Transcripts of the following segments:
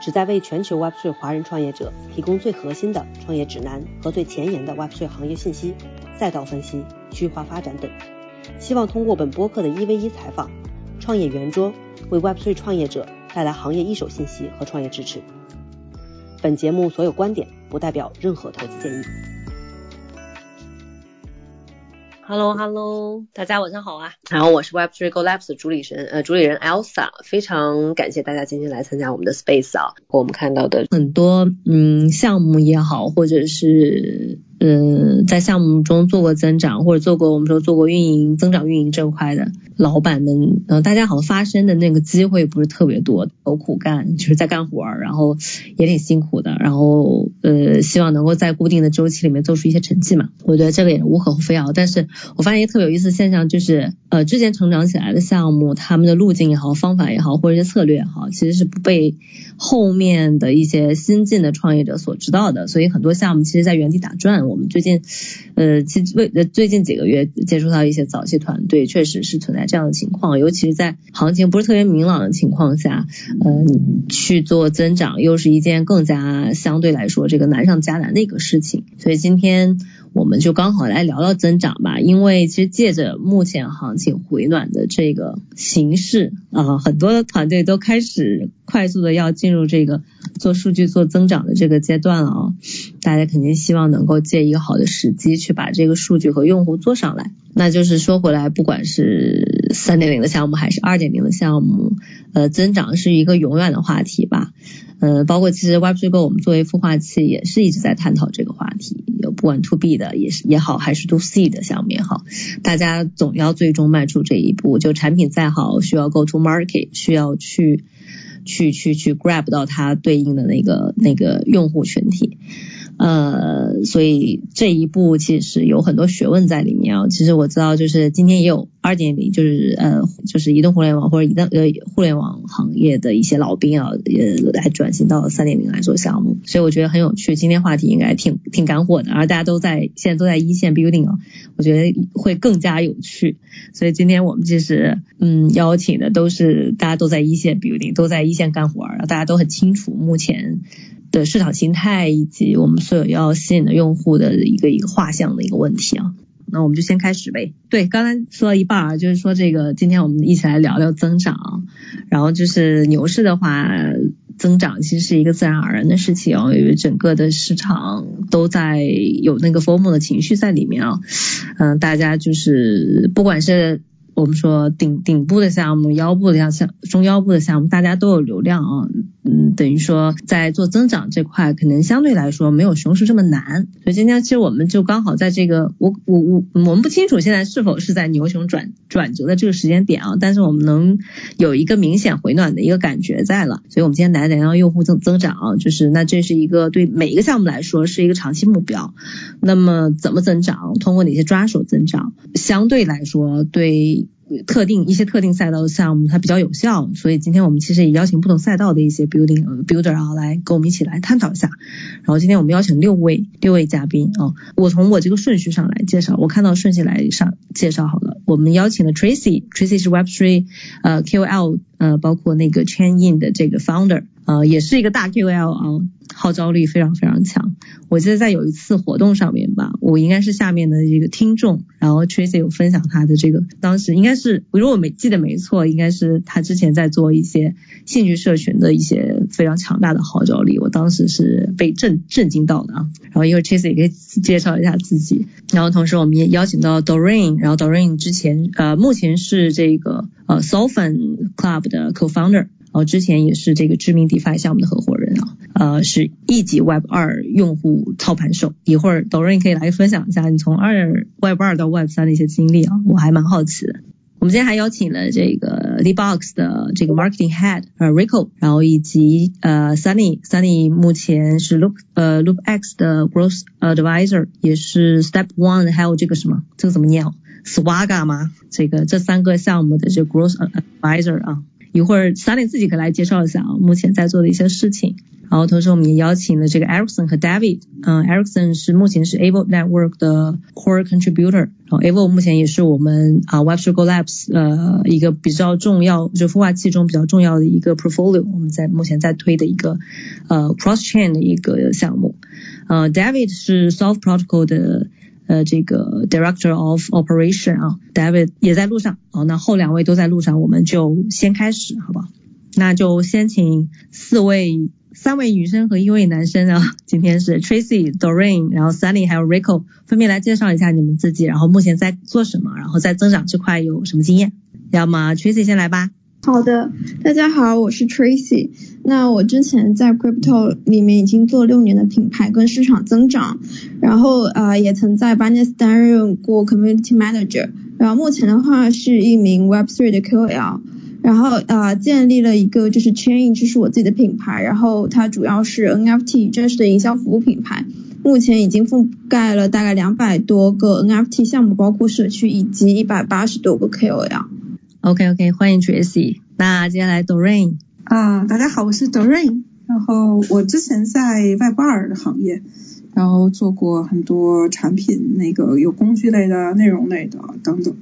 旨在为全球 Web3 华人创业者提供最核心的创业指南和最前沿的 Web3 行业信息、赛道分析、区域化发展等。希望通过本播客的一 v 一采访、创业圆桌，为 Web3 创业者带来行业一手信息和创业支持。本节目所有观点不代表任何投资建议。Hello，Hello，大家晚上好啊！然后我是 Web3 Go Labs 的主理人，呃，主理人 Elsa，非常感谢大家今天来参加我们的 Space 啊。我们看到的很多嗯项目也好，或者是。嗯，在项目中做过增长，或者做过我们说做过运营、增长运营这块的老板们，呃，大家好像发声的那个机会不是特别多，有苦干，就是在干活儿，然后也挺辛苦的，然后呃，希望能够在固定的周期里面做出一些成绩嘛。我觉得这个也无可厚非啊。但是我发现一个特别有意思的现象，就是呃，之前成长起来的项目，他们的路径也好，方法也好，或者一些策略也好，其实是不被后面的一些新进的创业者所知道的，所以很多项目其实在原地打转。我们最近，呃，其为呃最近几个月接触到一些早期团队，确实是存在这样的情况，尤其是在行情不是特别明朗的情况下，呃，去做增长又是一件更加相对来说这个难上加难的一个事情。所以今天我们就刚好来聊聊增长吧，因为其实借着目前行情回暖的这个形势啊，很多的团队都开始快速的要进入这个做数据做增长的这个阶段了啊，大家肯定希望能够借。一个好的时机去把这个数据和用户做上来，那就是说回来，不管是三点零的项目还是二点零的项目，呃，增长是一个永远的话题吧。呃，包括其实 Web3 Go 我们作为孵化器也是一直在探讨这个话题，有不管 To B 的也是也好，还是 To C 的项目也好，大家总要最终迈出这一步。就产品再好，需要 Go to Market，需要去去去去 Grab 到它对应的那个那个用户群体。呃，所以这一步其实有很多学问在里面啊。其实我知道，就是今天也有二点零，就是呃，就是移动互联网或者移动呃互联网行业的一些老兵啊，也来转型到三点零来做项目。所以我觉得很有趣，今天话题应该挺挺干货的，而大家都在现在都在一线 building 啊，我觉得会更加有趣。所以今天我们其实嗯邀请的都是大家都在一线 building，都在一线干活，然后大家都很清楚目前。的市场形态以及我们所有要吸引的用户的一个一个画像的一个问题啊，那我们就先开始呗。对，刚才说到一半啊，就是说这个今天我们一起来聊聊增长，然后就是牛市的话，增长其实是一个自然而然的事情，因为整个的市场都在有那个 form 的情绪在里面啊，嗯，大家就是不管是。我们说顶顶部的项目、腰部的项项中腰部的项目，大家都有流量啊，嗯，等于说在做增长这块，可能相对来说没有熊市这么难。所以今天其实我们就刚好在这个，我我我我们不清楚现在是否是在牛熊转转折的这个时间点啊，但是我们能有一个明显回暖的一个感觉在了。所以我们今天来聊聊用户增增长，就是那这是一个对每一个项目来说是一个长期目标。那么怎么增长？通过哪些抓手增长？相对来说对。特定一些特定赛道的项目它比较有效，所以今天我们其实也邀请不同赛道的一些 building builder 啊来跟我们一起来探讨一下。然后今天我们邀请六位六位嘉宾啊，我从我这个顺序上来介绍，我看到顺序来上介绍好了。我们邀请了 Tracy，Tracy 是 Web3 呃 KOL 呃包括那个 Chain In 的这个 founder。呃，也是一个大 QL 啊，号召力非常非常强。我记得在有一次活动上面吧，我应该是下面的一个听众，然后 Tracy 有分享他的这个，当时应该是如果我没记得没错，应该是他之前在做一些兴趣社群的一些非常强大的号召力，我当时是被震震惊到的啊。然后一会儿 Tracy 也可以介绍一下自己，然后同时我们也邀请到 Doreen，然后 Doreen 之前呃目前是这个呃 Solfen Club 的 Co-founder。然后之前也是这个知名 DeFi 项目的合伙人啊，呃，是一级 Web 二用户操盘手。一会儿 Doreen 可以来分享一下你从二 Web 二到 Web 三的一些经历啊，我还蛮好奇的。我们今天还邀请了这个 Dbox 的这个 Marketing Head 呃 Rico，然后以及呃 Sunny，Sunny 目前是 Loop 呃 Loop X 的 Growth Advisor，也是 Step One，还有这个什么，这个怎么念？Swaga 吗？这个这三个项目的这 Growth Advisor 啊，一会儿 Sunny 自己可以来介绍一下啊，目前在做的一些事情。然后同时我们也邀请了这个 Ericsson 和 David，嗯，Ericsson 是目前是 Avo Network 的 Core Contributor，然后 Avo 目前也是我们啊 Web3 Go Labs 呃一个比较重要，就孵化器中比较重要的一个 portfolio，我们在目前在推的一个呃 Cross Chain 的一个项目，呃 David 是 Solve Protocol 的呃这个 Director of Operation 啊，David 也在路上，好，那后两位都在路上，我们就先开始，好不好？那就先请四位。三位女生和一位男生啊，今天是 Tracy、Doreen，然后 Sunny 还有 Rico，分别来介绍一下你们自己，然后目前在做什么，然后在增长这块有什么经验。要么 Tracy 先来吧。好的，大家好，我是 Tracy。那我之前在 Crypto 里面已经做六年的品牌跟市场增长，然后呃也曾在 Binance 担任过 Community Manager，然后目前的话是一名 Web3 的 QL。然后呃建立了一个就是 Chain，这是我自己的品牌，然后它主要是 NFT 真实的营销服务品牌，目前已经覆盖了大概两百多个 NFT 项目，包括社区以及一百八十多个 KOL。OK OK，欢迎 Tracy。那接下来 Doreen。啊，大家好，我是 Doreen。然后我之前在 Web 二的行业，然后做过很多产品，那个有工具类的、内容类的等等。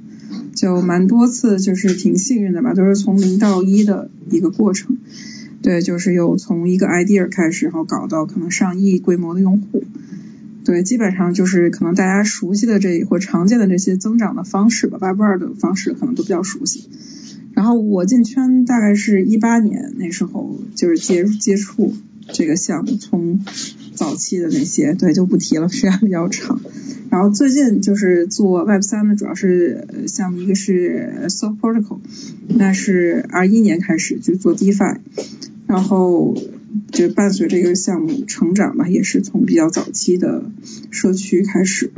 就蛮多次，就是挺幸运的吧，都是从零到一的一个过程。对，就是有从一个 idea 开始，然后搞到可能上亿规模的用户。对，基本上就是可能大家熟悉的这或常见的这些增长的方式吧，Web 二的方式可能都比较熟悉。然后我进圈大概是一八年那时候，就是接接触这个项目，从早期的那些，对，就不提了，时间比较长。然后最近就是做 Web 三的，主要是项目，一个是 Soft Protocol，那是二一年开始就做 DeFi，然后就伴随这个项目成长吧，也是从比较早期的社区开始，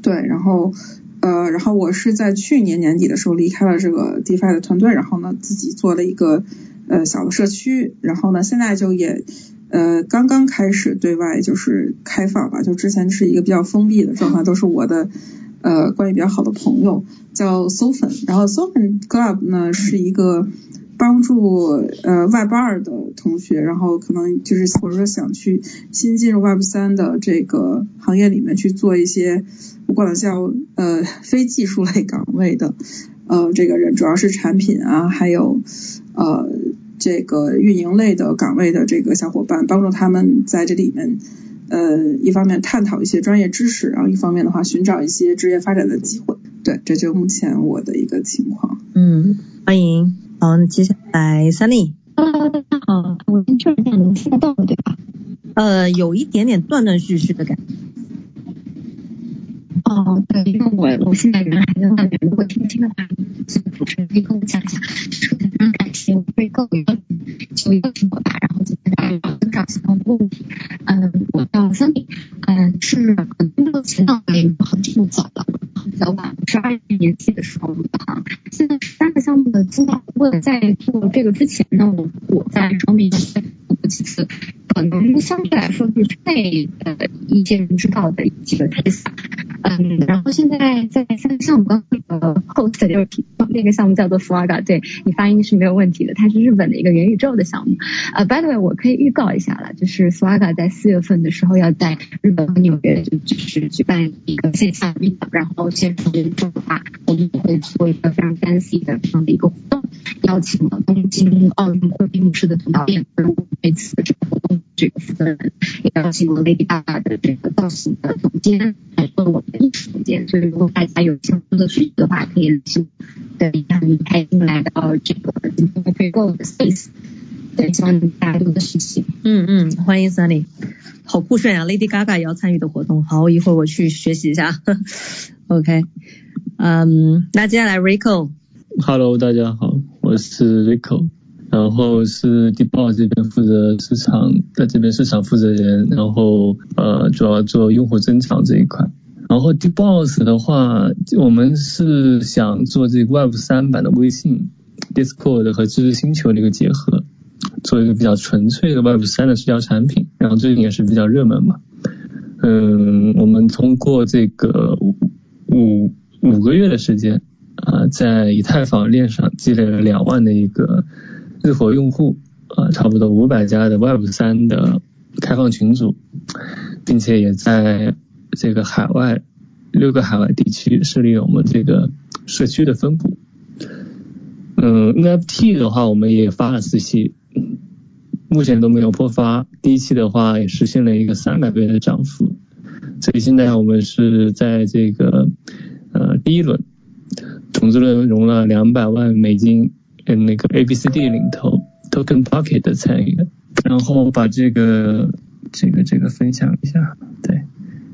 对，然后呃，然后我是在去年年底的时候离开了这个 DeFi 的团队，然后呢自己做了一个呃小的社区，然后呢现在就也。呃，刚刚开始对外就是开放吧，就之前是一个比较封闭的状态，都是我的呃关系比较好的朋友叫 Sofan，然后 Sofan Club 呢是一个帮助呃 Web 二的同学，然后可能就是或者说想去新进入 Web 三的这个行业里面去做一些，我管它叫呃非技术类岗位的呃这个人，主要是产品啊，还有呃。这个运营类的岗位的这个小伙伴，帮助他们在这里面，呃，一方面探讨一些专业知识，然后一方面的话寻找一些职业发展的机会。对，这就目前我的一个情况。嗯，欢迎。好，接下来 Sunny。Hello，大家好，我先确认一下能听得到对吧？呃，有一点点断断续续的感觉。哦，对，因为我我现在人还在外面，如果听不清的话，请主持人可以跟我讲一下。首先非常感谢我被告有就邀请我吧，然后今天来聊增长相关的问题。嗯，我叫 Sunny，嗯，是目前呢也很这么早了，比较晚，是二一年级的时候入的行。现在三个项目的资料，为了在做这个之前呢，我我在双面做过几次，可能相对来说是被呃一些人知道的几个 case。嗯，然后现在在三个项目刚那个 host 就是那个项目叫做 Flaga，对你发音是没有问题的，它是日本的一个元宇宙的项目。呃，by the way，我可以预告一下了，就是 Flaga 在四月份的时候要在日本和纽约就是举办一个线下 meet，然后线上元宇宙的话，我们也会做一个非常 fancy 的这样的一个活动，邀请了东京奥运会闭幕式的总导演，如果这次这个活动这个负责人，也邀请了 Lady Gaga 的这个造型的总监来做我们的。艺术总监，所以如果大家有相关的需求的话，可以联系对，让你开心来到这个今天的可购的 space，对，希望大家多多学习。嗯嗯，欢迎 Sunny，好酷炫啊！Lady Gaga 也要参与的活动，好，一会儿我去学习一下。OK，嗯，那接下来 Rico。Hello，大家好，我是 Rico，然后是 Dbox 这边负责市场，在这边市场负责人，然后呃主要做用户增长这一块。然后 Deboss 的话，我们是想做这个 Web 三版的微信 Discord 和知识星球的一个结合，做一个比较纯粹的 Web 三的社交产品。然后最近也是比较热门嘛。嗯，我们通过这个五五个月的时间啊，在以太坊链上积累了两万的一个日活用户啊，差不多五百家的 Web 三的开放群组，并且也在这个海外六个海外地区设立了我们这个社区的分部。嗯，NFT 的话，我们也发了四期。目前都没有破发，第一期的话也实现了一个三百倍的涨幅，所以现在我们是在这个呃第一轮种子轮融了两百万美金，跟那个 A B C D 领头 Token Pocket 的参与，然后把这个这个这个分享一下，对，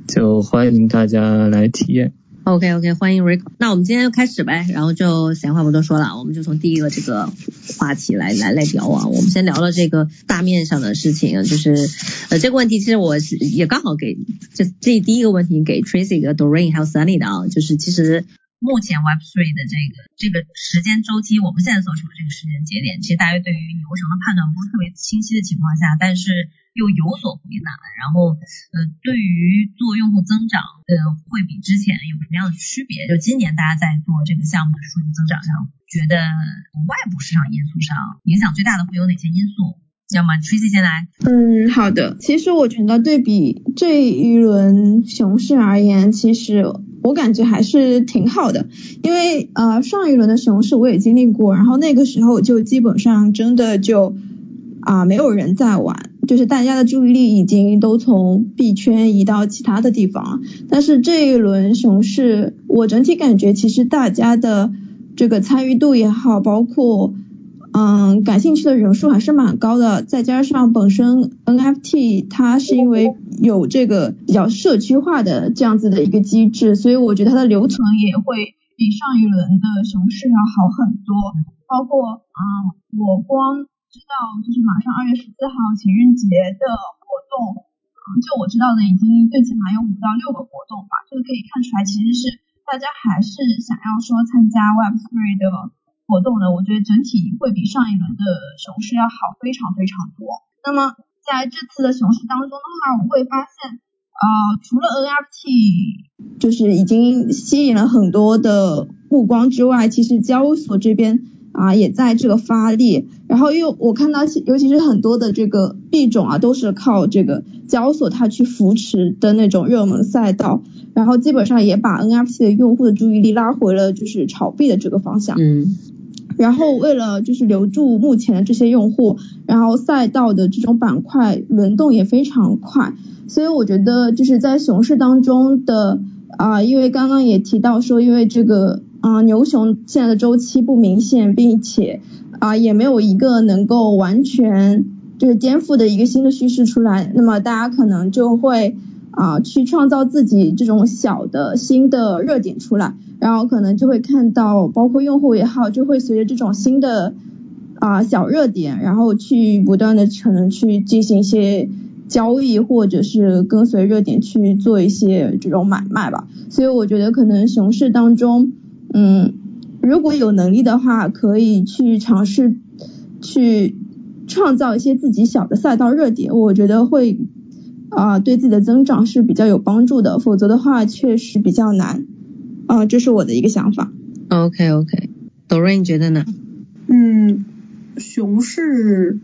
就欢迎大家来体验。OK OK，欢迎 Rico。那我们今天就开始呗，然后就闲话不多说了，我们就从第一个这个话题来来来聊啊。我们先聊了这个大面上的事情，就是呃这个问题，其实我是也刚好给这这第一个问题给 Tracy、和 Doreen 还有 Sunny 的啊，就是其实目前 Web3 的这个这个时间周期，我们现在所处的这个时间节点，其实大约对于流程的判断不是特别清晰的情况下，但是。又有所回暖，然后呃，对于做用户增长，呃，会比之前有什么样的区别？就今年大家在做这个项目的数据增长上，觉得外部市场因素上影响最大的会有哪些因素？要么 Tracy 先来。嗯，好的。其实我觉得对比这一轮熊市而言，其实我感觉还是挺好的，因为呃上一轮的熊市我也经历过，然后那个时候就基本上真的就啊没有人在玩。就是大家的注意力已经都从币圈移到其他的地方了，但是这一轮熊市，我整体感觉其实大家的这个参与度也好，包括嗯感兴趣的人数还是蛮高的，再加上本身 NFT 它是因为有这个比较社区化的这样子的一个机制，所以我觉得它的留存也会比上一轮的熊市要好很多，包括嗯我光。知道就是马上二月十四号情人节的活动，就我知道的已经最起码有五到六个活动吧，这个可以看出来其实是大家还是想要说参加 Web3 的活动的，我觉得整体会比上一轮的熊市要好非常非常多。那么在这次的熊市当中的话，我会发现，呃，除了 NFT 就是已经吸引了很多的目光之外，其实交易所这边。啊，也在这个发力，然后又我看到，尤其是很多的这个币种啊，都是靠这个交易所它去扶持的那种热门赛道，然后基本上也把 NFT 的用户的注意力拉回了就是炒币的这个方向。嗯。然后为了就是留住目前的这些用户，然后赛道的这种板块轮动也非常快，所以我觉得就是在熊市当中的啊，因为刚刚也提到说，因为这个。啊，牛熊现在的周期不明显，并且啊也没有一个能够完全就是颠覆的一个新的趋势出来，那么大家可能就会啊去创造自己这种小的新的热点出来，然后可能就会看到包括用户也好，就会随着这种新的啊小热点，然后去不断的可能去进行一些交易，或者是跟随热点去做一些这种买卖吧，所以我觉得可能熊市当中。嗯，如果有能力的话，可以去尝试去创造一些自己小的赛道热点，我觉得会啊对自己的增长是比较有帮助的。否则的话，确实比较难。啊，这是我的一个想法。OK OK，Doreen 觉得呢？嗯，熊市，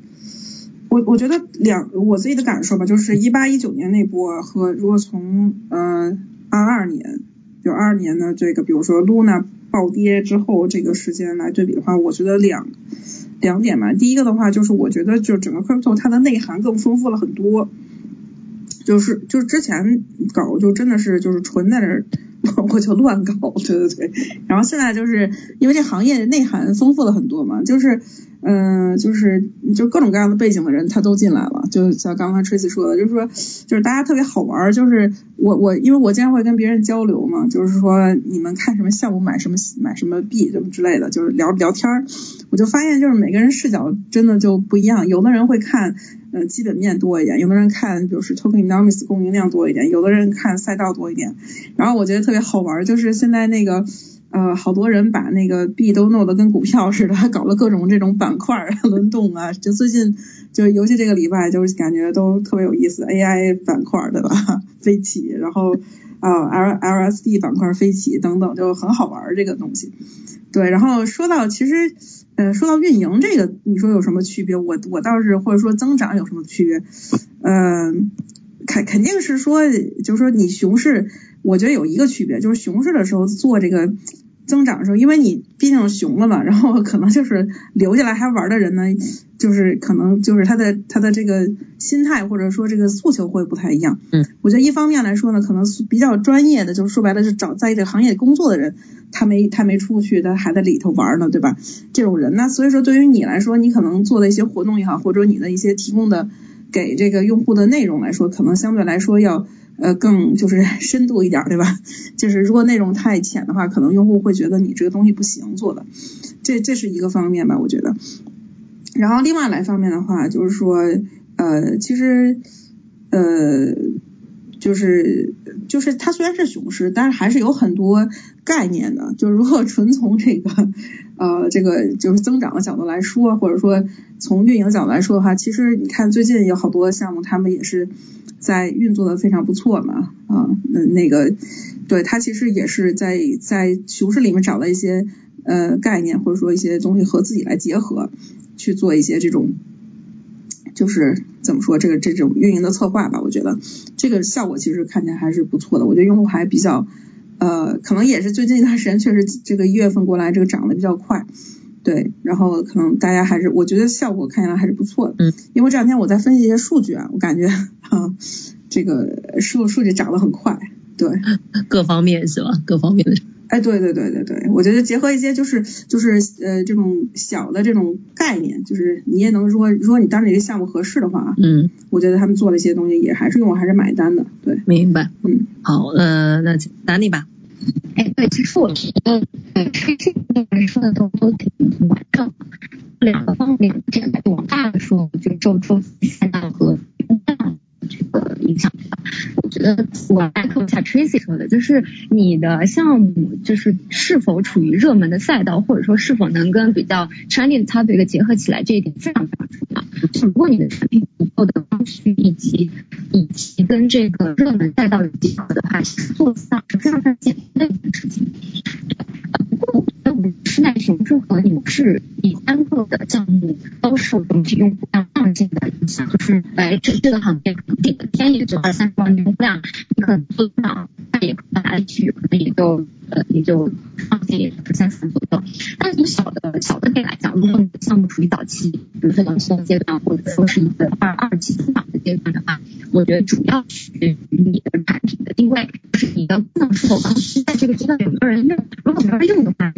我我觉得两我自己的感受吧，就是一八一九年那波和如果从嗯二二年就二二年的这个，比如说 Luna。暴跌之后这个时间来对比的话，我觉得两两点吧。第一个的话就是我觉得就整个 crypto 它的内涵更丰富了很多，就是就是之前搞就真的是就是纯在那我就乱搞，对对对。然后现在就是因为这行业内涵丰富了很多嘛，就是。嗯，就是就各种各样的背景的人他都进来了，就像刚刚 Tracy 说的，就是说就是大家特别好玩，就是我我因为我经常会跟别人交流嘛，就是说你们看什么项目买什么买什么币什么之类的，就是聊聊天儿，我就发现就是每个人视角真的就不一样，有的人会看呃基本面多一点，有的人看就是 tokenomics 供应量多一点，有的人看赛道多一点。然后我觉得特别好玩，就是现在那个呃好多人把那个币都弄得跟股票似的，搞了各种这种板块轮动啊。就最近就尤其这个礼拜，就是感觉都特别有意思，AI 板块对吧？飞起，然后啊 L LSD 板块飞起等等，就很好玩这个东西。对，然后说到其实。呃，说到运营这个，你说有什么区别？我我倒是或者说增长有什么区别？嗯，肯肯定是说，就是说你熊市，我觉得有一个区别，就是熊市的时候做这个增长的时候，因为你毕竟熊了嘛，然后可能就是留下来还玩的人呢。就是可能就是他的他的这个心态或者说这个诉求会不太一样。嗯，我觉得一方面来说呢，可能比较专业的，就是说白了是找在这个行业工作的人，他没他没出去，他还在里头玩呢，对吧？这种人呢，所以说对于你来说，你可能做的一些活动也好，或者你的一些提供的给这个用户的内容来说，可能相对来说要呃更就是 深度一点，对吧？就是如果内容太浅的话，可能用户会觉得你这个东西不行做的，这这是一个方面吧，我觉得。然后另外来方面的话，就是说，呃，其实，呃，就是就是它虽然是熊市，但是还是有很多概念的。就是如果纯从这个 呃这个就是增长的角度来说，或者说从运营角度来说的话，其实你看最近有好多项目，他们也是在运作的非常不错嘛，啊，那那个对它其实也是在在熊市里面找了一些呃概念，或者说一些东西和自己来结合。去做一些这种，就是怎么说这个这种运营的策划吧，我觉得这个效果其实看起来还是不错的。我觉得用户还比较呃，可能也是最近一段时间确实这个一月份过来这个涨得比较快，对，然后可能大家还是我觉得效果看起来还是不错的。嗯，因为这两天我在分析一些数据啊，我感觉啊这个数数据涨得很快，对，各方面是吧？各方面的。哎，对对对对对，我觉得结合一些就是就是呃这种小的这种概念，就是你也能如果，如果你当时这个项目合适的话，嗯，我觉得他们做了一些东西也还是用户还是买单的，对，明白，嗯，好，呃，那打你吧。哎，对，其实我觉得，呃，这这个人说的都都挺完整，两个方面，这个往大的说，就周周三大和大。这个影响觉得我来扣一下 Tracy 说的，就是你的项目就是是否处于热门的赛道，或者说是否能跟比较 trending topic 结合起来，这一点非常非常重要。就如果你的产品足够的刚需，以及以及跟这个热门赛道有结合的话，做上是非常非常简单的事情。不过，室内熊市和牛市，以单个的项目都受整体用户量上进的影响，就是来这这个行业。这个天也就二三十万用户量，你可能做不上，那也可能哪里去，可能也就呃也就也就是三四左右。但是从小的小的点来讲，如果你的项目处于早期，比如说早期阶段，或者说是一个二二期增长的阶段的话，我觉得主要取决于你的产品的定位，就是你的功能是否刚需，在这个阶段有没有人用。如果没人用的话，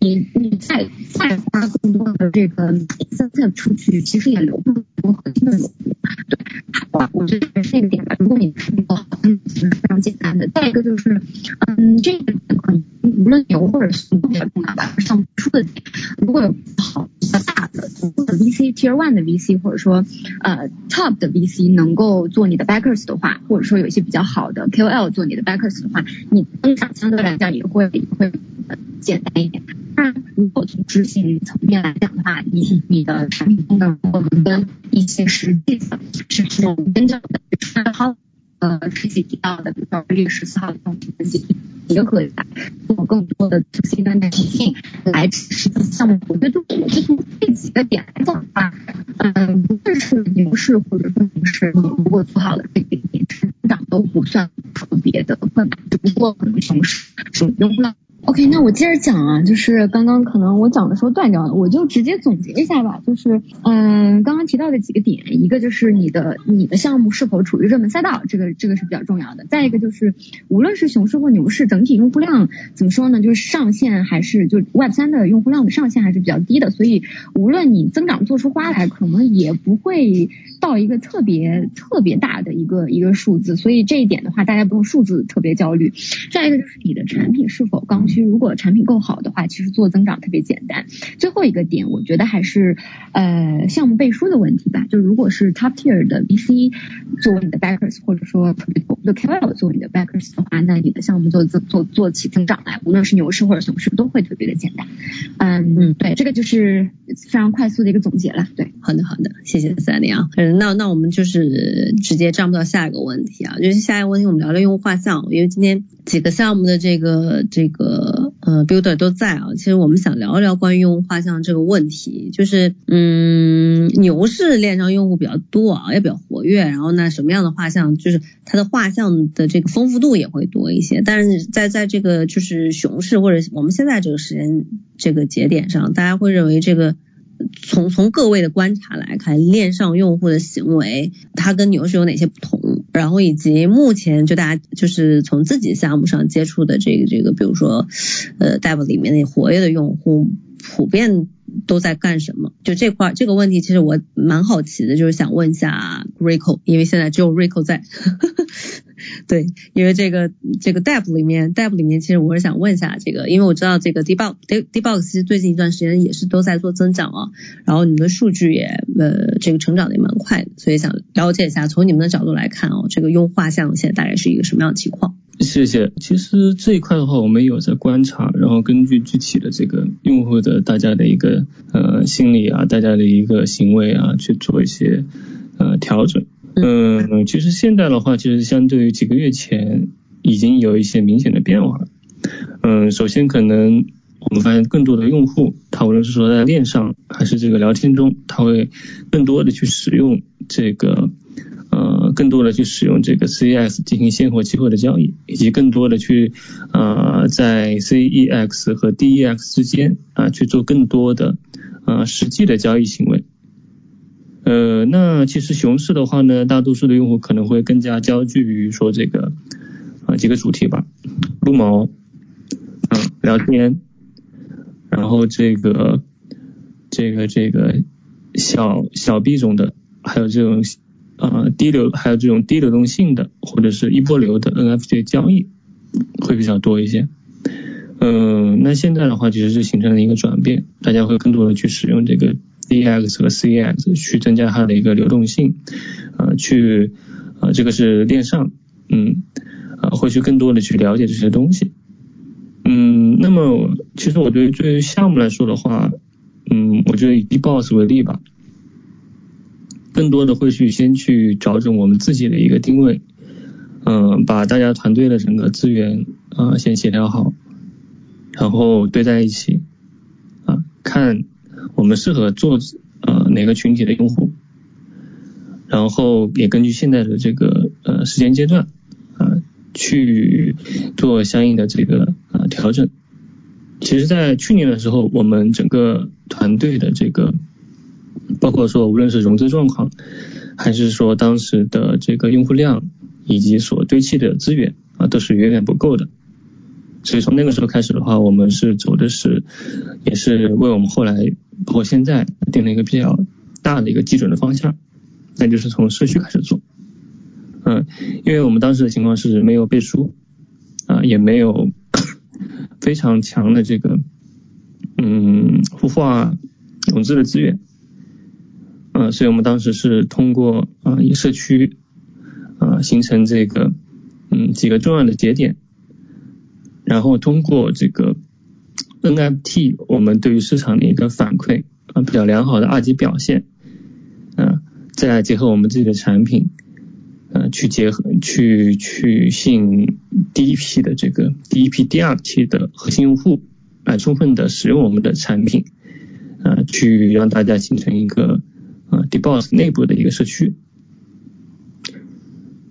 你你再再花更多的这个资金出去，其实也留不住核心的用户。对，好，我觉得是这个点吧。如果你是一个好嗯，非常简单的。再一个就是，嗯，这个可能无论牛或者熊比较重要吧。上出的点，如果有好比较大的足够的 VC Tier One 的 VC，或者说呃 Top 的 VC 能够做你的 Backers 的话，或者说有一些比较好的 KOL 做你的 Backers 的话，你增长相对来讲也会会简单一点。当然，如果从执行层面来讲的话，你你的产品功能我们跟一些实际的是这种真正的好呃实际提到的，比如说六月十四号的这种分析结合一下，做更多的资金端的提醒来支持项目我觉得就就从这几个点来讲的话，嗯，不论是牛市或者说牛市，你如果做好了这个点，成长都不算特别的困难，只不过可能熊市使用量。OK，那我接着讲啊，就是刚刚可能我讲的时候断掉了，我就直接总结一下吧。就是嗯，刚刚提到的几个点，一个就是你的你的项目是否处于热门赛道，这个这个是比较重要的。再一个就是，无论是熊市或牛市，整体用户量怎么说呢？就是上限还是就 Web 三的用户量的上限还是比较低的，所以无论你增长做出花来，可能也不会到一个特别特别大的一个一个数字。所以这一点的话，大家不用数字特别焦虑。再一个就是你的产品是否刚需。实如果产品够好的话，其实做增长特别简单。最后一个点，我觉得还是呃项目背书的问题吧。就如果是 top tier 的 VC 作为你的 backers，或者说特别头的 KOL 作为你的 backers 的话，那你的项目做做做做起增长来，无论是牛市或者熊市，都会特别的简单。嗯嗯，对，这个就是非常快速的一个总结了。对，好的好的，谢谢三零啊。嗯，那那我们就是直接 jump 到下一个问题啊，就是下一个问题我们聊聊用户画像，因为今天几个项目的这个这个呃 builder 都在啊，其实我们想聊一聊关于用户画像这个问题，就是嗯牛市链上用户比较多啊，也比较活跃，然后那什么样的画像，就是它的画像的这个丰富度也会多一些，但是在在这个就是熊市或者我们现在这个时间这个节点上，大家会认为这个。从从各位的观察来看，链上用户的行为，它跟牛市有哪些不同？然后以及目前就大家就是从自己项目上接触的这个这个，比如说呃 d e v 里面那活跃的用户，普遍都在干什么？就这块这个问题，其实我蛮好奇的，就是想问一下 Rico，因为现在只有 Rico 在。对，因为这个这个 Dev 里面，Dev 里面其实我是想问一下这个，因为我知道这个 Debug Debug 其实最近一段时间也是都在做增长啊，然后你们的数据也呃这个成长的也蛮快，所以想了解一下从你们的角度来看哦，这个用画像现在大概是一个什么样的情况？谢谢。其实这一块的话，我们有在观察，然后根据具体的这个用户的大家的一个呃心理啊，大家的一个行为啊，去做一些呃调整。嗯，其实现在的话，其实相对于几个月前，已经有一些明显的变化了。嗯，首先可能我们发现更多的用户，他无论是说在链上还是这个聊天中，他会更多的去使用这个，呃，更多的去使用这个 CEX 进行现货期货的交易，以及更多的去呃在 CEX 和 DEX 之间啊去做更多的啊实际的交易行为。呃，那其实熊市的话呢，大多数的用户可能会更加焦聚于说这个啊几个主题吧，撸毛，嗯，聊天，然后这个这个这个小小币种的，还有这种啊低流，还有这种低流动性的或者是一波流的 NFT 交易会比较多一些。嗯，那现在的话其实是形成了一个转变，大家会更多的去使用这个。D X 和 C X 去增加它的一个流动性，啊，去啊，这个是链上，嗯，啊，会去更多的去了解这些东西，嗯，那么其实我觉得对于项目来说的话，嗯，我觉得以 DBoss 为例吧，更多的会去先去找准我们自己的一个定位，嗯，把大家团队的整个资源啊先协调好，然后堆在一起，啊，看。我们适合做呃哪个群体的用户，然后也根据现在的这个呃时间阶段啊去做相应的这个啊调整。其实，在去年的时候，我们整个团队的这个，包括说无论是融资状况，还是说当时的这个用户量以及所堆砌的资源啊，都是远远不够的。所以从那个时候开始的话，我们是走的是，也是为我们后来我现在定了一个比较大的一个基准的方向，那就是从社区开始做。嗯，因为我们当时的情况是没有背书啊，也没有 非常强的这个嗯孵化融资的资源，嗯，所以我们当时是通过啊以社区啊形成这个嗯几个重要的节点。然后通过这个 NFT，我们对于市场的一个反馈啊比较良好的二级表现，啊，再结合我们自己的产品，呃，去结合去去吸引第一批的这个第一批、第二批的核心用户来充分的使用我们的产品，啊，去让大家形成一个啊 Deboss 内部的一个社区，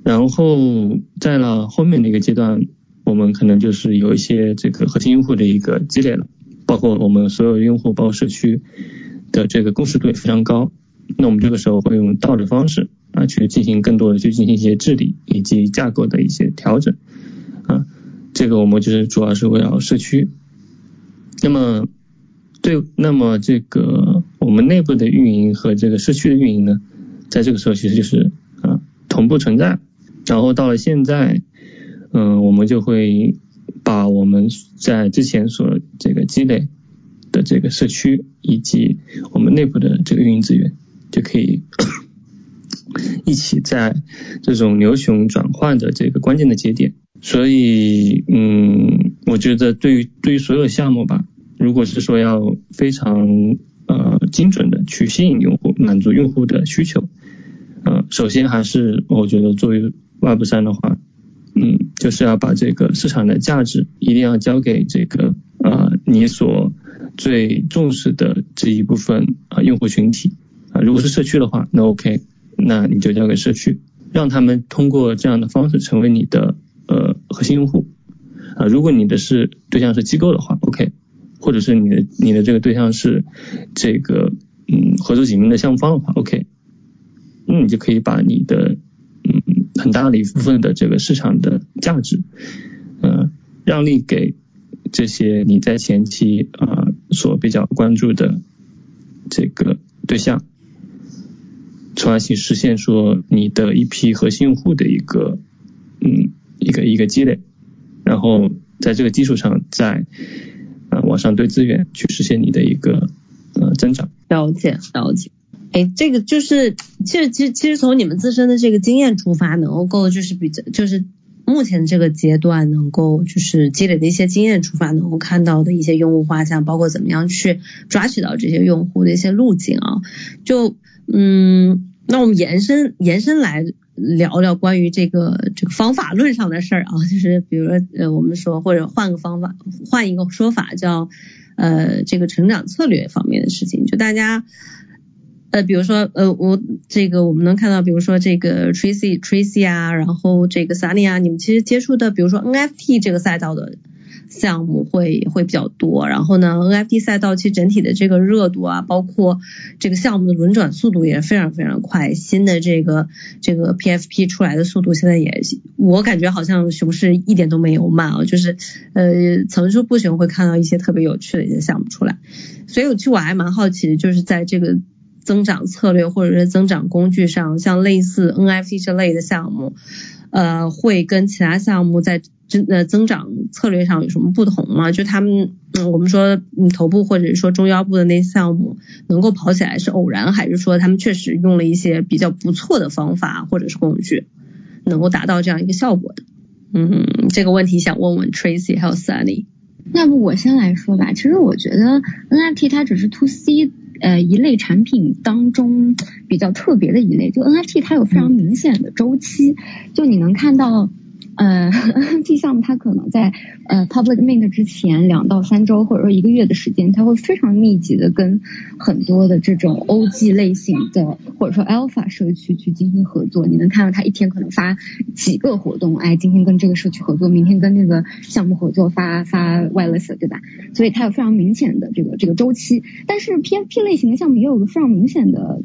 然后在了后面的一个阶段。我们可能就是有一些这个核心用户的一个积累了，包括我们所有用户，包括社区的这个共识度也非常高。那我们这个时候会用道的方式啊，去进行更多的去进行一些治理以及架构的一些调整啊。这个我们就是主要是围绕社区。那么对，那么这个我们内部的运营和这个社区的运营呢，在这个时候其实就是啊同步存在。然后到了现在。嗯，我们就会把我们在之前所这个积累的这个社区以及我们内部的这个运营资源，就可以 一起在这种牛熊转换的这个关键的节点。所以，嗯，我觉得对于对于所有项目吧，如果是说要非常呃精准的去吸引用户，满足用户的需求，呃，首先还是我觉得作为 Web 三的话。嗯，就是要把这个市场的价值一定要交给这个呃你所最重视的这一部分啊用户群体啊，如果是社区的话，那 OK，那你就交给社区，让他们通过这样的方式成为你的呃核心用户啊。如果你的是对象是机构的话，OK，或者是你的你的这个对象是这个嗯合作紧密的项目方的话，OK，那你就可以把你的。嗯很大的一部分的这个市场的价值，呃，让利给这些你在前期啊所比较关注的这个对象，从而去实现说你的一批核心用户的一个嗯一个一个积累，然后在这个基础上再啊往上堆资源去实现你的一个呃增长。了解，了解。哎，这个就是，其实其实其实从你们自身的这个经验出发，能够就是比较就是目前这个阶段能够就是积累的一些经验出发，能够看到的一些用户画像，包括怎么样去抓取到这些用户的一些路径啊。就嗯，那我们延伸延伸来聊聊关于这个这个方法论上的事儿啊，就是比如说呃，我们说或者换个方法，换一个说法叫呃这个成长策略方面的事情，就大家。呃，比如说，呃，我这个我们能看到，比如说这个 Tracy Tracy 啊，然后这个 Sunny 啊，你们其实接触的，比如说 NFT 这个赛道的项目会会比较多。然后呢，NFT 赛道其实整体的这个热度啊，包括这个项目的轮转速度也非常非常快。新的这个这个 PFP 出来的速度现在也，我感觉好像熊市一点都没有慢啊，就是呃层出不穷会看到一些特别有趣的一些项目出来。所以其实我还蛮好奇，就是在这个。增长策略或者是增长工具上，像类似 NFT 这类的项目，呃，会跟其他项目在增呃增长策略上有什么不同吗？就他们，嗯，我们说嗯头部或者是说中腰部的那些项目能够跑起来是偶然，还是说他们确实用了一些比较不错的方法或者是工具，能够达到这样一个效果的？嗯，这个问题想问问 Tracy 还有 Sunny。要不我先来说吧，其实我觉得 NFT 它只是 To C。呃，一类产品当中比较特别的一类，就 NFT 它有非常明显的周期，就你能看到。呃，NFT 项目它可能在呃 public mint 之前两到三周或者说一个月的时间，它会非常密集的跟很多的这种 OG 类型的或者说 alpha 社区去进行合作。你能看到它一天可能发几个活动，哎，今天跟这个社区合作，明天跟那个项目合作，发发 whitelist，对吧？所以它有非常明显的这个这个周期。但是 PFP 类型的项目也有个非常明显的。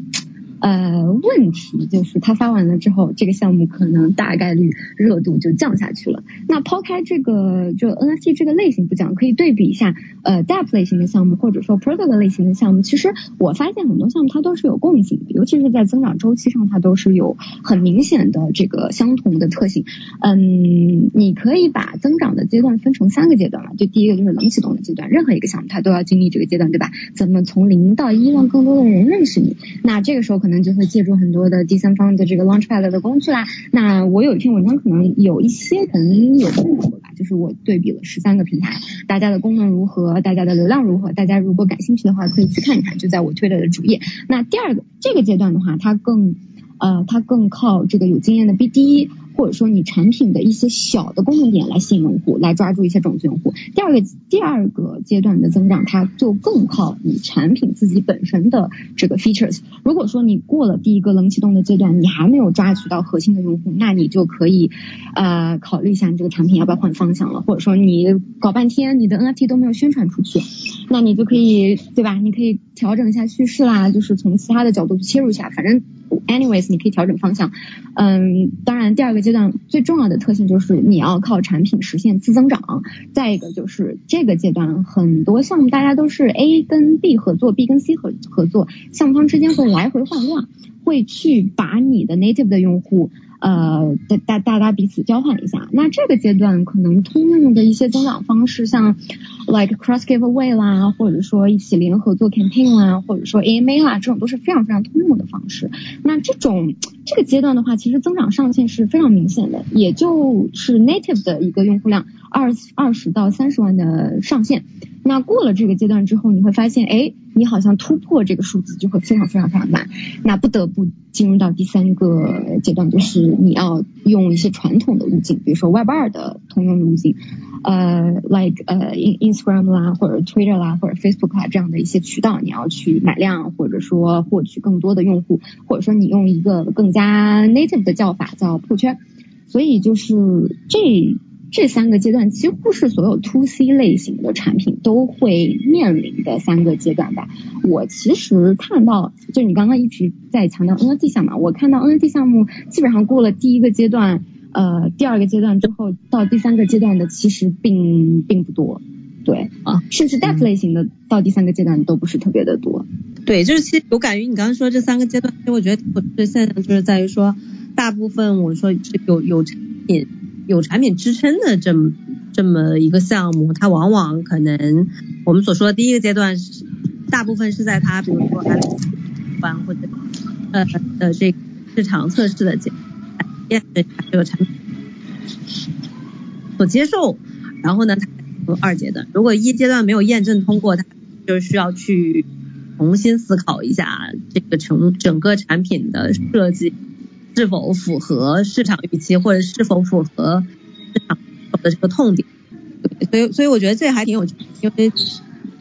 呃，问题就是他发完了之后，这个项目可能大概率热度就降下去了。那抛开这个就 NFT 这个类型不讲，可以对比一下呃 DApp 类型的项目或者说 Product 类型的项目。其实我发现很多项目它都是有共性的，尤其是在增长周期上，它都是有很明显的这个相同的特性。嗯，你可以把增长的阶段分成三个阶段嘛，就第一个就是冷启动的阶段，任何一个项目它都要经历这个阶段，对吧？怎么从零到一让更多的人认识你？那这个时候可能。就会借助很多的第三方的这个 launchpad 的工具啦。那我有一篇文章，可能有一些可能有看过吧，就是我对比了十三个平台，大家的功能如何，大家的流量如何，大家如果感兴趣的话，可以去看一看，就在我推特的主页。那第二个这个阶段的话，它更呃，它更靠这个有经验的 BD。或者说你产品的一些小的功能点来吸引用户，来抓住一些种子用户。第二个第二个阶段的增长，它就更靠你产品自己本身的这个 features。如果说你过了第一个冷启动的阶段，你还没有抓取到核心的用户，那你就可以呃考虑一下你这个产品要不要换方向了。或者说你搞半天你的 NFT 都没有宣传出去，那你就可以对吧？你可以调整一下叙事啦，就是从其他的角度去切入一下。反正 anyways 你可以调整方向。嗯，当然第二个。阶段最重要的特性就是你要靠产品实现自增长，再一个就是这个阶段很多项目大家都是 A 跟 B 合作，B 跟 C 合合作，项目方之间会来回换量，会去把你的 native 的用户呃，大大大家彼此交换一下。那这个阶段可能通用的一些增长方式，像 like cross giveaway 啦，或者说一起联合做 campaign 啦，或者说 AMA 啦，这种都是非常非常通用的方式。那这种这个阶段的话，其实增长上限是非常明显的，也就是 native 的一个用户量二二十到三十万的上限。那过了这个阶段之后，你会发现，哎，你好像突破这个数字就会非常非常非常难，那不得不进入到第三个阶段，就是你要用一些传统的路径，比如说 Web 二的通用路径，呃，like 呃 Instagram 啦，或者 Twitter 啦，或者 Facebook 啊这样的一些渠道，你要去买量，或者说获取更多的用户，或者说你用一个更加 native 的叫法叫破圈，所以就是这。这三个阶段几乎是所有 to C 类型的产品都会面临的三个阶段吧。我其实看到，就你刚刚一直在强调 NFT 项目，我看到 NFT 项目基本上过了第一个阶段，呃，第二个阶段之后到第三个阶段的其实并并不多。对啊，甚至 DApp 类型的到第三个阶段都不是特别的多。对，就是其实有感于你刚刚说这三个阶段，其实我觉得我的现象就是在于说，大部分我说有有产品。有产品支撑的这么这么一个项目，它往往可能我们所说的第一个阶段，大部分是在它比如说 M 或者呃呃这个市场测试的阶验证这个产品所接受，然后呢，它二阶段，如果一阶段没有验证通过，它就需要去重新思考一下这个成整个产品的设计。是否符合市场预期，或者是否符合市场的这个痛点？所以，所以我觉得这还挺有趣，因为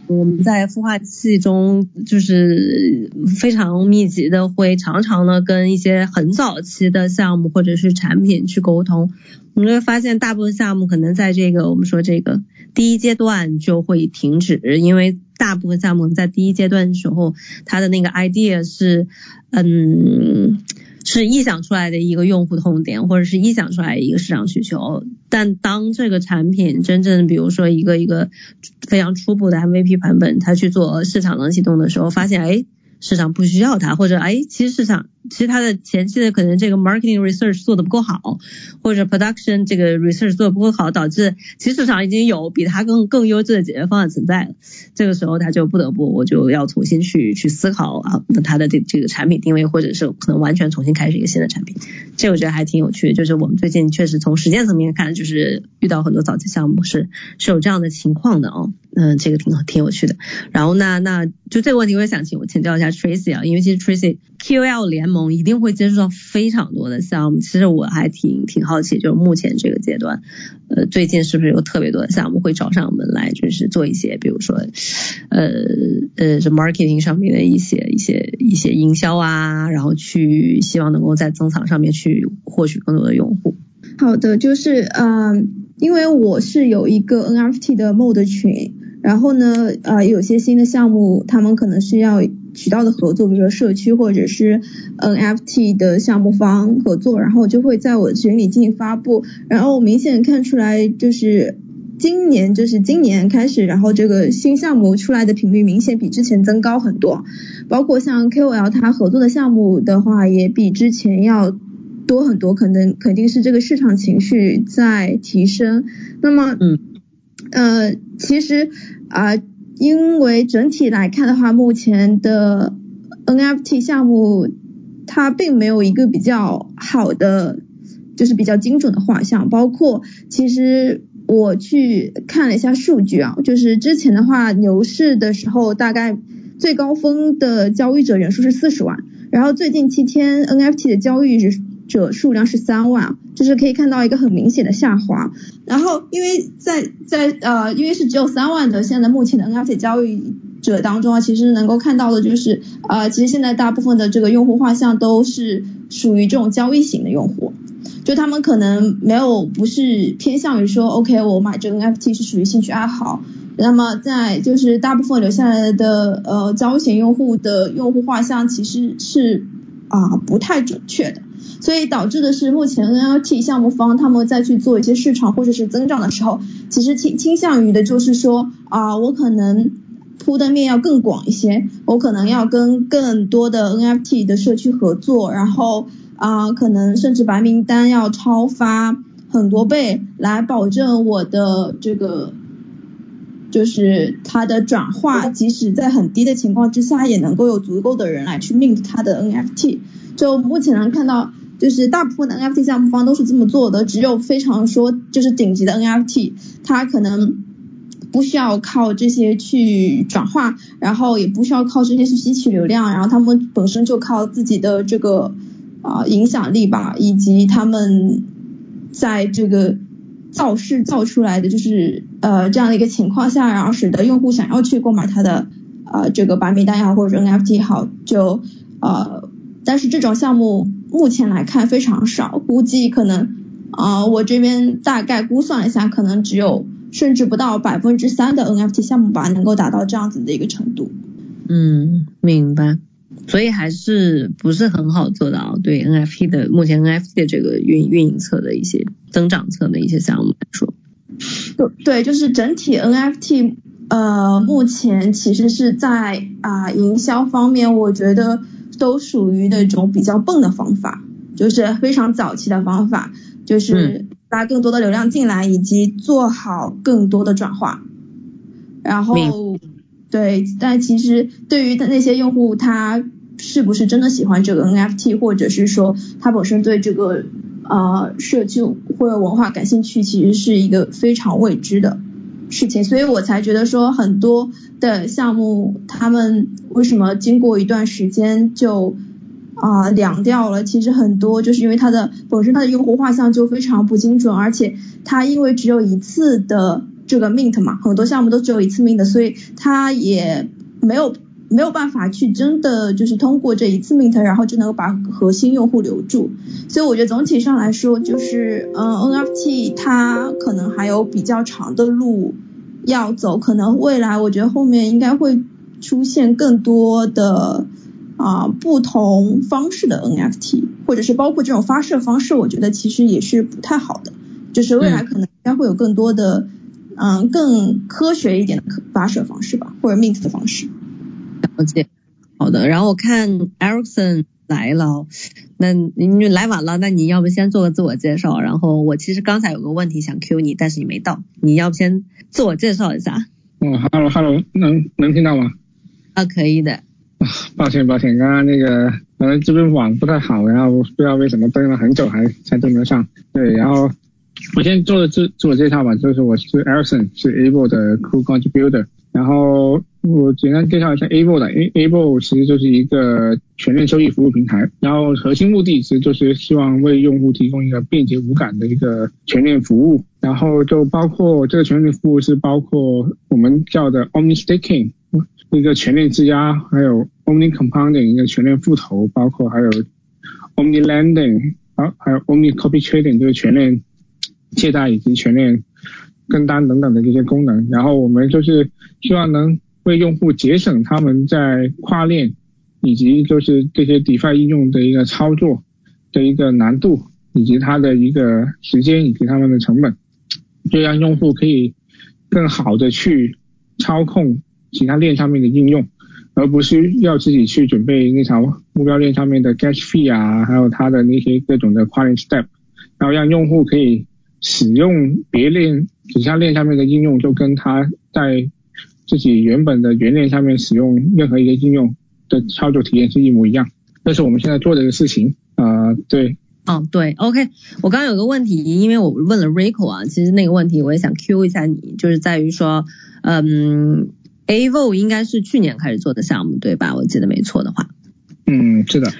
我们在孵化器中就是非常密集的，会常常的跟一些很早期的项目或者是产品去沟通。你会发现，大部分项目可能在这个我们说这个第一阶段就会停止，因为大部分项目在第一阶段的时候，它的那个 idea 是，嗯。是臆想出来的一个用户痛点，或者是臆想出来一个市场需求，但当这个产品真正，比如说一个一个非常初步的 MVP 版本，它去做市场能启动的时候，发现，哎。市场不需要它，或者哎，其实市场其实它的前期的可能这个 marketing research 做的不够好，或者 production 这个 research 做的不够好，导致其实市场已经有比它更更优质的解决方案存在了。这个时候他就不得不我就要重新去去思考啊，那它的这这个产品定位，或者是可能完全重新开始一个新的产品。这我觉得还挺有趣，就是我们最近确实从实践层面看，就是遇到很多早期项目是是有这样的情况的哦。嗯，这个挺挺有趣的。然后那那就这个问题，我也想请我请教一下 Tracy 啊，因为其实 Tracy QL 联盟一定会接触到非常多的项目。其实我还挺挺好奇，就是目前这个阶段，呃，最近是不是有特别多的项目会找上门来，就是做一些，比如说，呃呃，这 marketing 上面的一些一些一些营销啊，然后去希望能够在增长上面去获取更多的用户。好的，就是嗯，因为我是有一个 NFT 的 Mode 群。然后呢，呃，有些新的项目，他们可能需要渠道的合作，比如说社区或者是 NFT 的项目方合作，然后就会在我群里进行发布。然后明显看出来，就是今年，就是今年开始，然后这个新项目出来的频率明显比之前增高很多。包括像 KOL 他合作的项目的话，也比之前要多很多，可能肯定是这个市场情绪在提升。那么，嗯。呃，其实啊，因为整体来看的话，目前的 NFT 项目它并没有一个比较好的，就是比较精准的画像。包括其实我去看了一下数据啊，就是之前的话牛市的时候，大概最高峰的交易者人数是四十万，然后最近七天 NFT 的交易是。者数量是三万，就是可以看到一个很明显的下滑。然后因为在在呃，因为是只有三万的现在目前的 NFT 交易者当中啊，其实能够看到的就是呃，其实现在大部分的这个用户画像都是属于这种交易型的用户，就他们可能没有不是偏向于说 OK 我买这个 NFT 是属于兴趣爱好。那么在就是大部分留下来的呃交易型用户的用户画像其实是啊不太准确的。所以导致的是，目前 NFT 项目方他们在去做一些市场或者是增长的时候，其实倾倾向于的就是说啊，我可能铺的面要更广一些，我可能要跟更多的 NFT 的社区合作，然后啊，可能甚至白名单要超发很多倍来保证我的这个。就是它的转化，即使在很低的情况之下，也能够有足够的人来去 mint 它的 NFT。就目前能看到，就是大部分的 NFT 项目方都是这么做的，只有非常说就是顶级的 NFT，它可能不需要靠这些去转化，然后也不需要靠这些去吸取流量，然后他们本身就靠自己的这个啊影响力吧，以及他们在这个。造势造出来的就是呃这样的一个情况下，然后使得用户想要去购买它的呃这个白名单也好或者 NFT 也好，就呃但是这种项目目前来看非常少，估计可能啊我这边大概估算一下，可能只有甚至不到百分之三的 NFT 项目吧能够达到这样子的一个程度。嗯，明白。所以还是不是很好做到对 NFT 的目前 NFT 的这个运运营侧的一些增长侧的一些项目来说，对对，就是整体 NFT 呃目前其实是在啊营销方面，我觉得都属于那种比较笨的方法，就是非常早期的方法，就是拉更多的流量进来，以及做好更多的转化，然后。对，但其实对于那些用户，他是不是真的喜欢这个 NFT，或者是说他本身对这个呃社区或者文化感兴趣，其实是一个非常未知的事情。所以我才觉得说很多的项目，他们为什么经过一段时间就啊凉掉了？其实很多就是因为它的本身它的用户画像就非常不精准，而且它因为只有一次的。这个 mint 嘛，很多项目都只有一次 mint，所以它也没有没有办法去真的就是通过这一次 mint，然后就能够把核心用户留住。所以我觉得总体上来说，就是嗯 NFT 它可能还有比较长的路要走，可能未来我觉得后面应该会出现更多的啊不同方式的 NFT，或者是包括这种发射方式，我觉得其实也是不太好的，就是未来可能应该会有更多的。嗯，更科学一点的发射方式吧，或者 mint 的方式。了解，好的。然后我看 Ericsson 来了，那你来晚了，那你要不先做个自我介绍？然后我其实刚才有个问题想 Q 你，但是你没到，你要不先自我介绍一下？哦，Hello Hello，能能听到吗？啊，可以的。啊，抱歉抱歉，刚刚那个可能这边网不太好，然后不知道为什么登了很久还才登得上。对，然后。我先做自自我介绍吧，就是我是 Ericson，是 Able 的 Co-Contributor。然后我简单介绍一下 Able 的，A Able 其实就是一个全链收益服务平台，然后核心目的其实就是希望为用户提供一个便捷无感的一个全链服务。然后就包括这个全链服务是包括我们叫的 Omni Staking 一个全链质押，还有 Omni Compounding 一个全链复投，包括还有 Omni Lending，啊还有 Omni Copy Trading 就是全链。借贷以及全链跟单等等的这些功能，然后我们就是希望能为用户节省他们在跨链以及就是这些 DeFi 应用的一个操作的一个难度，以及它的一个时间以及他们的成本，就让用户可以更好的去操控其他链上面的应用，而不是要自己去准备那条目标链上面的 Gas Fee 啊，还有它的那些各种的跨链 Step，然后让用户可以。使用别链其他链上面的应用，就跟他在自己原本的原链下面使用任何一个应用的操作体验是一模一样。这是我们现在做的一个事情啊，对。嗯，对，OK。我刚刚有个问题，因为我问了 Rico 啊，其实那个问题我也想 Q 一下你，就是在于说，嗯，Avo 应该是去年开始做的项目对吧？我记得没错的话。嗯，是的。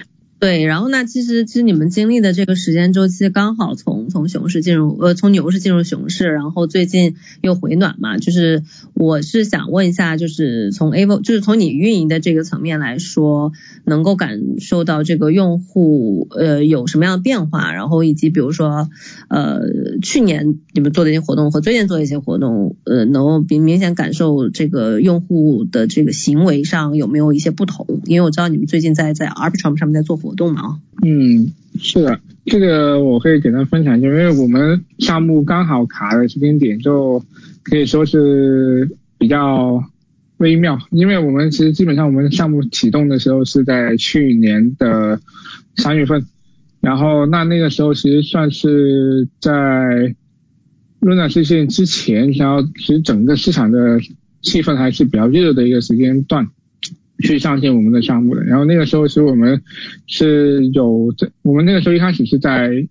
对，然后呢，其实其实你们经历的这个时间周期刚好从从熊市进入呃从牛市进入熊市，然后最近又回暖嘛，就是我是想问一下，就是从 a v o 就是从你运营的这个层面来说，能够感受到这个用户呃有什么样的变化，然后以及比如说呃去年你们做的一些活动和最近做的一些活动，呃能够明明显感受这个用户的这个行为上有没有一些不同？因为我知道你们最近在在 Arbitrum 上面在做活。动嘛嗯，是的，这个我可以简单分享一下，因为我们项目刚好卡的时间点，就可以说是比较微妙，因为我们其实基本上我们项目启动的时候是在去年的三月份，然后那那个时候其实算是在 Luna 事件之前，然后其实整个市场的气氛还是比较热的一个时间段。去上线我们的项目的。然后那个时候其实我们是有在我们那个时候一开始是在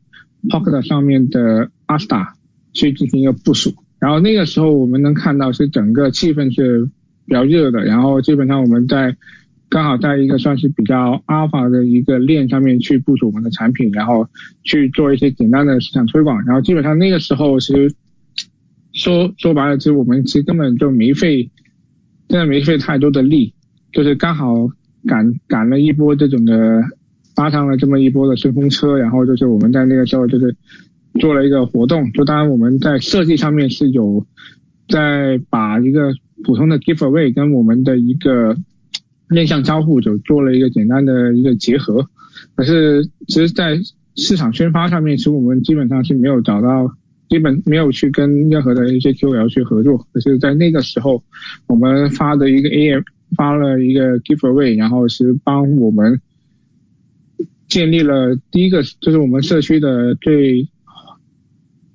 Pocket 上面的 Asta 去进行一个部署。然后那个时候我们能看到是整个气氛是比较热的，然后基本上我们在刚好在一个算是比较 alpha 的一个链上面去部署我们的产品，然后去做一些简单的市场推广，然后基本上那个时候其实说说白了，其实我们其实根本就没费，真的没费太多的力，就是刚好赶赶了一波这种的，搭上了这么一波的顺风车，然后就是我们在那个时候就是。做了一个活动，就当然我们在设计上面是有在把一个普通的 giveaway 跟我们的一个面向交互就做了一个简单的一个结合。可是其实，在市场宣发上面，其实我们基本上是没有找到，基本没有去跟任何的一些 QL 去合作。可是，在那个时候，我们发的一个 AM 发了一个 giveaway，然后是帮我们建立了第一个，就是我们社区的最。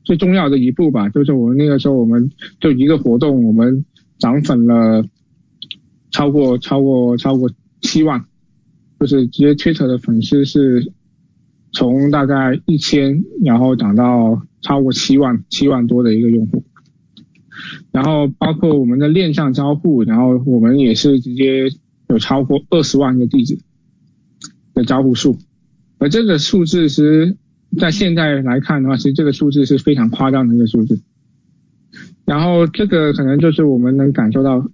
最重要的一步吧，就是我们那个时候，我们就一个活动，我们涨粉了超过超过超过七万，就是直接 Twitter 的粉丝是从大概一千，然后涨到超过七万七万多的一个用户，然后包括我们的链上交互，然后我们也是直接有超过二十万个地址的交互数，而这个数字是。在现在来看的话，其实这个数字是非常夸张的一个数字。然后这个可能就是我们能感受到，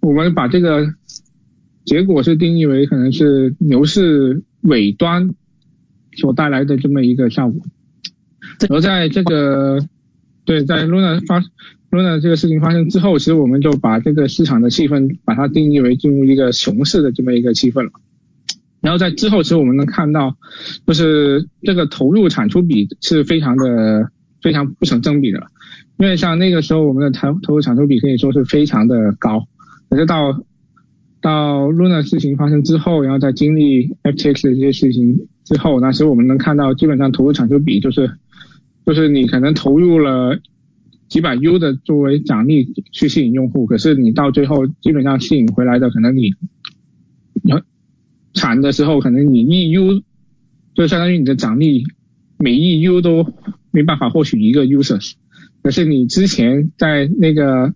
我们把这个结果是定义为可能是牛市尾端所带来的这么一个效果。而在这个对在 Luna 发 Luna 这个事情发生之后，其实我们就把这个市场的气氛把它定义为进入一个熊市的这么一个气氛了。然后在之后，其实我们能看到，就是这个投入产出比是非常的非常不成正比的，因为像那个时候我们的投投入产出比可以说是非常的高，可是到到 Luna 事情发生之后，然后在经历 FTX 的这些事情之后，那时候我们能看到基本上投入产出比就是就是你可能投入了几百 U 的作为奖励去吸引用户，可是你到最后基本上吸引回来的可能你你。产的时候，可能你一 U 就相当于你的奖励，每一 U 都没办法获取一个 users。可是你之前在那个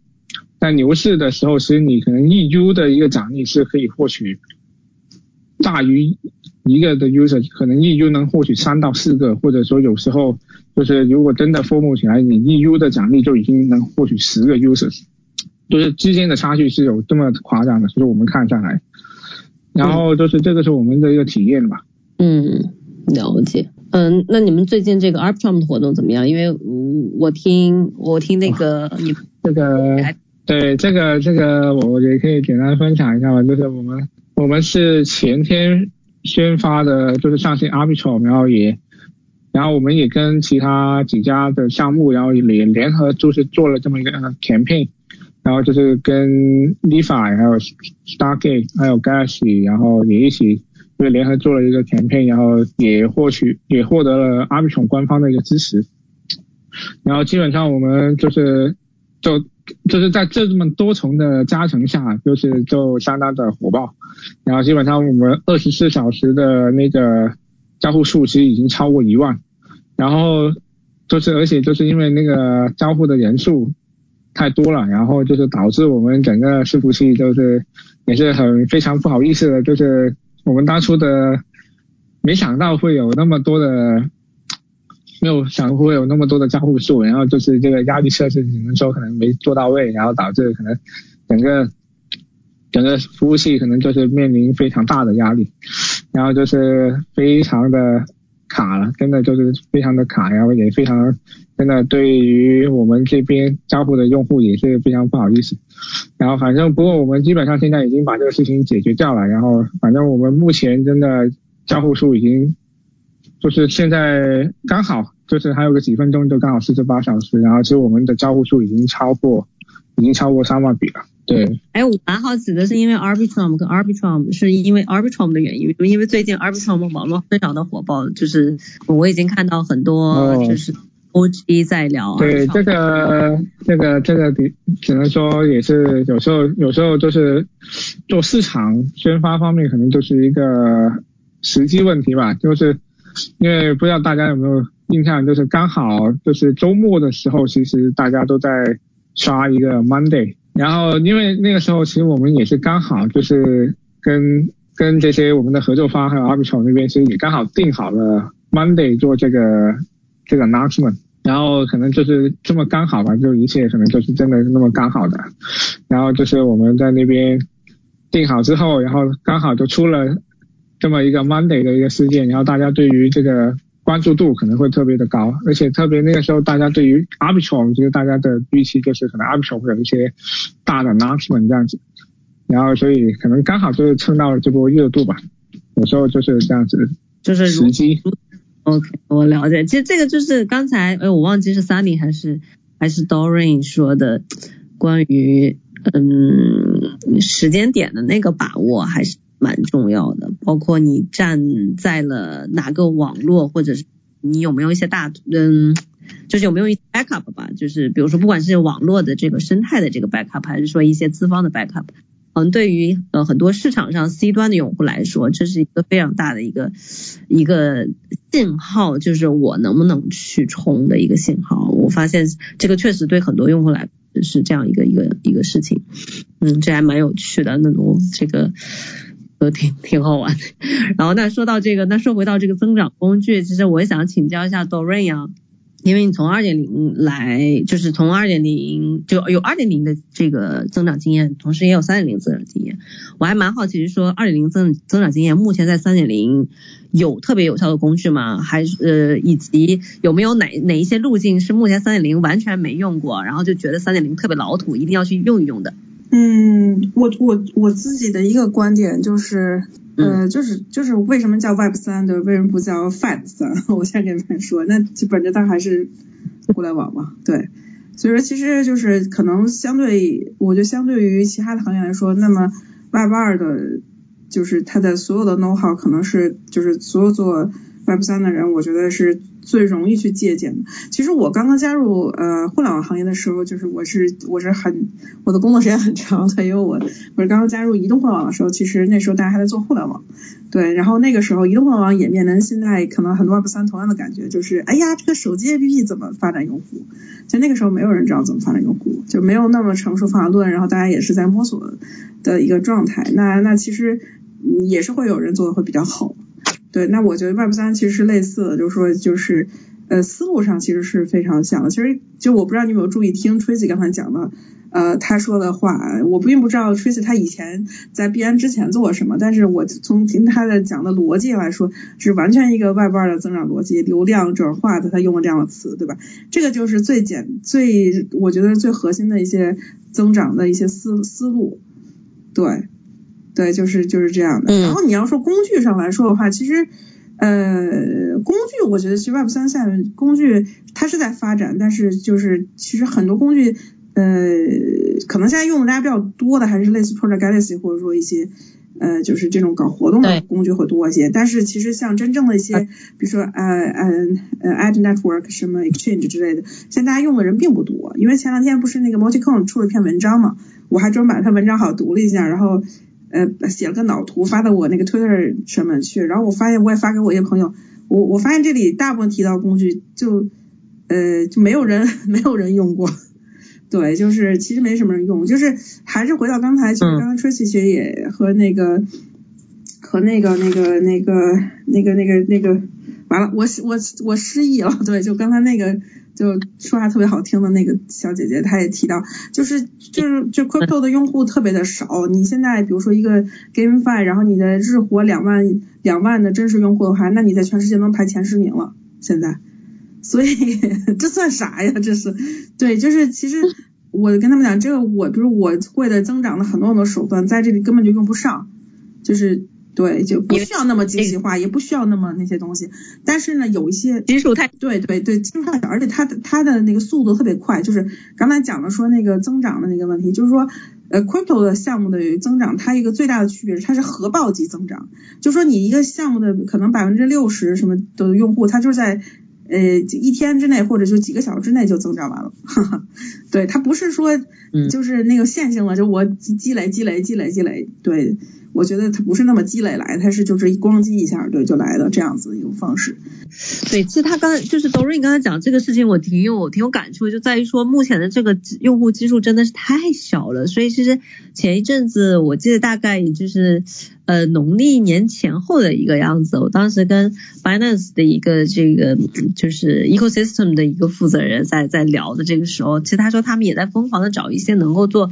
在牛市的时候，其实你可能一 U 的一个奖励是可以获取大于一个的 user，可能一 U 能获取三到四个，或者说有时候就是如果真的 form 起来，你一 U 的奖励就已经能获取十个 users，就是之间的差距是有这么夸张的，所以我们看下来。然后就是这个是我们的一个体验吧。嗯，了解。嗯，那你们最近这个 Arbitrum 的活动怎么样？因为我听我听那个你这个对这个这个我也可以简单分享一下吧。就是我们我们是前天宣发的，就是上线 Arbitrum，然后也然后我们也跟其他几家的项目，然后也联合就是做了这么一个 campaign。然后就是跟 Lefi 还有 Stargate 还有 Galaxy，然后也一起就联合做了一个 campaign，然后也获取也获得了 Arbitrum 官方的一个支持。然后基本上我们就是就就是在这么多重的加成下，就是就相当的火爆。然后基本上我们二十四小时的那个交互数其实已经超过一万。然后就是而且就是因为那个交互的人数。太多了，然后就是导致我们整个伺服器就是也是很非常不好意思的，就是我们当初的没想到会有那么多的，没有想会有那么多的交互数，然后就是这个压力测试只能说可能没做到位，然后导致可能整个整个服务器可能就是面临非常大的压力，然后就是非常的卡了，真的就是非常的卡，然后也非常。真的对于我们这边交互的用户也是非常不好意思，然后反正不过我们基本上现在已经把这个事情解决掉了，然后反正我们目前真的交互数已经就是现在刚好就是还有个几分钟就刚好四十八小时，然后其实我们的交互数已经超过已经超过三万笔了。对，哎，我蛮好奇的是，因为 Arbitrum 跟 Arbitrum 是因为 Arbitrum 的原因，因为最近 Arbitrum 网络非常的火爆，就是我已经看到很多就是 OG 在聊。对，这个这个这个只只能说也是有时候有时候就是做市场宣发方面可能就是一个时机问题吧，就是因为不知道大家有没有印象，就是刚好就是周末的时候，其实大家都在刷一个 Monday。然后，因为那个时候其实我们也是刚好就是跟跟这些我们的合作方还有 Arbitrum 那边，其实也刚好定好了 Monday 做这个这个 announcement。然后可能就是这么刚好吧，就一切可能就是真的那么刚好的。然后就是我们在那边定好之后，然后刚好就出了这么一个 Monday 的一个事件，然后大家对于这个。关注度可能会特别的高，而且特别那个时候，大家对于 Arbitrum，就是大家的预期就是可能 Arbitrum 会有一些大的 announcement 这样子，然后所以可能刚好就是蹭到了这波热度吧，有时候就是这样子，就是时机。OK，我了解。其实这个就是刚才，哎，我忘记是 Sunny 还是还是 Doreen 说的关于嗯时间点的那个把握，还是。蛮重要的，包括你站在了哪个网络，或者是你有没有一些大，嗯，就是有没有一 backup 吧，就是比如说不管是网络的这个生态的这个 backup，还是说一些资方的 backup，嗯，对于呃很多市场上 C 端的用户来说，这是一个非常大的一个一个信号，就是我能不能去冲的一个信号。我发现这个确实对很多用户来是这样一个一个一个事情，嗯，这还蛮有趣的那种这个。都挺 挺好玩的，然后那说到这个，那说回到这个增长工具，其实我也想请教一下 Doreen 啊，因为你从二点零来，就是从二点零就有二点零的这个增长经验，同时也有三点零增长经验，我还蛮好奇，是说二点零增增长经验，目前在三点零有特别有效的工具吗？还是呃，以及有没有哪哪一些路径是目前三点零完全没用过，然后就觉得三点零特别老土，一定要去用一用的？嗯，我我我自己的一个观点就是，呃，就是就是为什么叫 Web 三的，为什么不叫 Fab 三？我先跟你们说，那基本着它还是互联网嘛，对。所以说，其实就是可能相对，我觉得相对于其他的行业来说，那么 Web 二的，就是它的所有的 know how 可能是就是所有做 Web 三的人，我觉得是。最容易去借鉴的。其实我刚刚加入呃互联网行业的时候，就是我是我是很我的工作时间很长的，因为我我是刚刚加入移动互联网的时候，其实那时候大家还在做互联网，对，然后那个时候移动互联网也面临现在可能很多 Web 三同样的感觉，就是哎呀这个手机 APP 怎么发展用户？在那个时候没有人知道怎么发展用户，就没有那么成熟方法论，然后大家也是在摸索的一个状态。那那其实也是会有人做的会比较好。对，那我觉得 Web 三其实是类似的，就是说，就是呃，思路上其实是非常像的。其实就我不知道你有没有注意听 Tracy 刚才讲的，呃，他说的话，我并不知道 Tracy 他以前在币安之前做过什么，但是我从听他的讲的逻辑来说，是完全一个 Web 二的增长逻辑，流量转化的，他用了这样的词，对吧？这个就是最简最，我觉得最核心的一些增长的一些思思路，对。对，就是就是这样的。然后你要说工具上来说的话，其实呃，工具我觉得其实 Web 三下面工具它是在发展，但是就是其实很多工具呃，可能现在用的大家比较多的还是类似 Project Galaxy 或者说一些呃，就是这种搞活动的工具会多一些。但是其实像真正的一些，比如说呃呃呃 Ad Network 什么 Exchange 之类的，现在大家用的人并不多。因为前两天不是那个 Multicon 出了一篇文章嘛，我还专门把他文章好读了一下，然后。呃，写了个脑图发到我那个 Twitter 上面去，然后我发现我也发给我一些朋友，我我发现这里大部分提到工具就呃就没有人 没有人用过，对，就是其实没什么人用，就是还是回到刚才，其实刚刚 Tracy 其实也和那个和那个那个那个那个那个那个完了，我我我失忆了，对，就刚才那个。就说话特别好听的那个小姐姐，她也提到，就是就是就 crypto 的用户特别的少。你现在比如说一个 GameFi，然后你的日活两万两万的真实用户的话，那你在全世界能排前十名了。现在，所以 这算啥呀？这是对，就是其实我跟他们讲，这个我比如我会的增长的很多很多手段，在这里根本就用不上，就是。对，就不需要那么精细化，也不需要那么那些东西。但是呢，有一些基数太对对对，基数太小，而且它的它的那个速度特别快。就是刚才讲的说那个增长的那个问题，就是说呃，crypto 的项目的增长，它一个最大的区别是它是核爆级增长，就说你一个项目的可能百分之六十什么的用户，它就是在。呃，一天之内或者就几个小时之内就增长完了，对，它不是说就是那个线性的，就我积累积累积累积累，对我觉得它不是那么积累来，它是就是一咣叽一下，对，就来的这样子一种方式。对，其实他刚才就是 Doreen 刚才讲这个事情，我挺有挺有感触，就在于说目前的这个用户基数真的是太小了，所以其实前一阵子我记得大概也就是。呃，农历年前后的一个样子，我当时跟 Binance 的一个这个就是 ecosystem 的一个负责人在在聊的这个时候，其实他说他们也在疯狂的找一些能够做，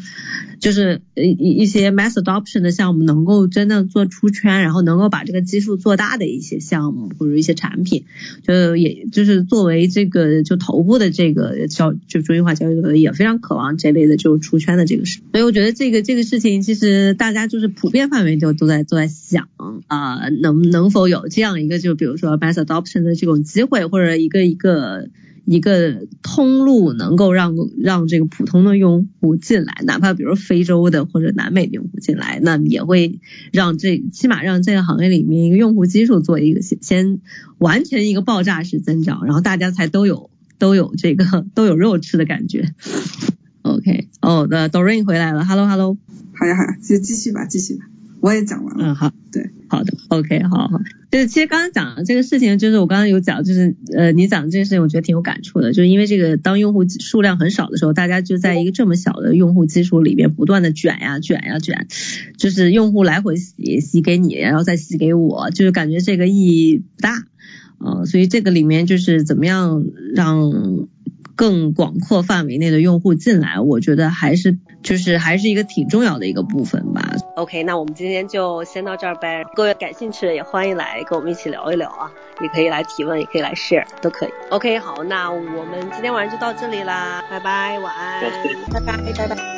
就是一一些 mass adoption 的项目，能够真的做出圈，然后能够把这个基数做大的一些项目或者一些产品，就也就是作为这个就头部的这个交就中心化交易所也非常渴望这类的就出圈的这个事，所以我觉得这个这个事情其实大家就是普遍范围就都在。都在想啊，能能否有这样一个，就比如说 mass adoption 的这种机会，或者一个一个一个通路，能够让让这个普通的用户进来，哪怕比如非洲的或者南美的用户进来，那也会让这起码让这个行业里面一个用户基数做一个先先完全一个爆炸式增长，然后大家才都有都有这个都有肉吃的感觉。OK，哦，那 Doreen 回来了，Hello Hello，好呀好呀，就继续吧，继续吧。我也讲完了，嗯好，对，好的，OK，好好，就是其实刚刚讲的这个事情，就是我刚刚有讲，就是呃你讲的这个事情，我觉得挺有感触的，就是因为这个当用户数量很少的时候，大家就在一个这么小的用户基础里面不断的卷呀卷呀卷，就是用户来回洗洗给你，然后再洗给我，就是感觉这个意义不大，呃，所以这个里面就是怎么样让更广阔范围内的用户进来，我觉得还是就是还是一个挺重要的一个部分吧。OK，那我们今天就先到这儿呗。各位感兴趣的也欢迎来跟我们一起聊一聊啊，也可以来提问，也可以来 share，都可以。OK，好，那我们今天晚上就到这里啦，拜拜，晚安，拜拜，拜拜。